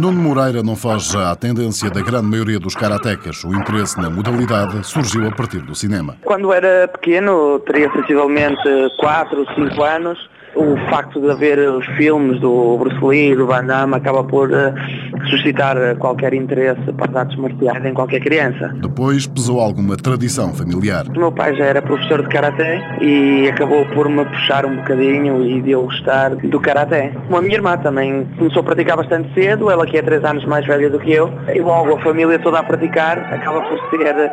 Nuno Moreira não foge à tendência da grande maioria dos karatecas. O interesse na modalidade surgiu a partir do cinema. Quando era pequeno, teria sensivelmente 4 ou 5 anos, o facto de haver os filmes do Bruce Lee, do Van Damme, acaba por uh, suscitar qualquer interesse para as artes marciais em qualquer criança. Depois pesou alguma tradição familiar. O meu pai já era professor de Karaté e acabou por me puxar um bocadinho e de eu gostar do Karaté. A minha irmã também começou a praticar bastante cedo, ela que é 3 anos mais velha do que eu, e logo a família toda a praticar, acaba por ser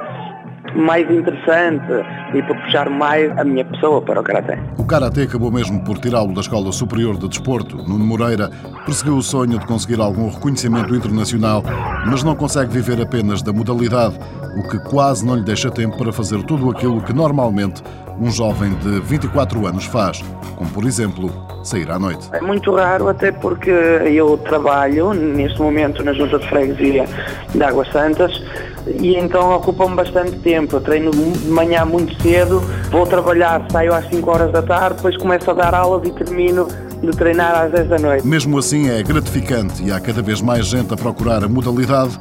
mais interessante e para puxar mais a minha pessoa para o Karaté. O Karaté acabou mesmo por tirá-lo da Escola Superior de Desporto. Nuno Moreira perseguiu o sonho de conseguir algum reconhecimento internacional, mas não consegue viver apenas da modalidade, o que quase não lhe deixa tempo para fazer tudo aquilo que normalmente um jovem de 24 anos faz, como por exemplo sair à noite. É muito raro, até porque eu trabalho neste momento na Junta de Freguesia de Águas Santas e então ocupa-me bastante tempo. Eu treino de manhã muito cedo, vou trabalhar, saio às 5 horas da tarde, depois começo a dar aulas e termino de treinar às 10 da noite. Mesmo assim é gratificante e há cada vez mais gente a procurar a modalidade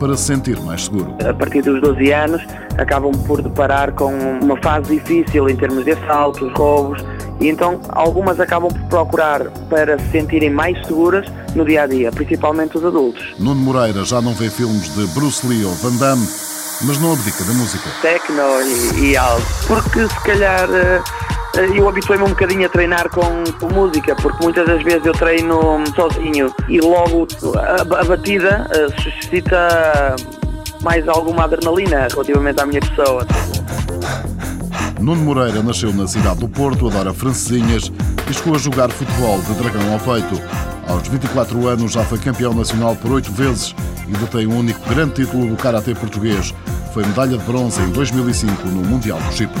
para se sentir mais seguro. A partir dos 12 anos acabam por deparar com uma fase difícil em termos de assaltos, roubos, e então algumas acabam por procurar para se sentirem mais seguras no dia a dia, principalmente os adultos. Nuno Moreira já não vê filmes de Bruce Lee ou Van Damme, mas não abdica da música. Tecno e, e algo. Porque se calhar eh, eu habituei-me um bocadinho a treinar com, com, música, porque muitas das vezes eu treino sozinho e logo a, a batida eh, suscita mais alguma adrenalina relativamente à minha pessoa. Nuno Moreira nasceu na cidade do Porto, adora francesinhas e chegou a jogar futebol de dragão ao peito. Aos 24 anos já foi campeão nacional por oito vezes e detém o único grande título do Karatê português. Foi medalha de bronze em 2005 no Mundial do Chipre.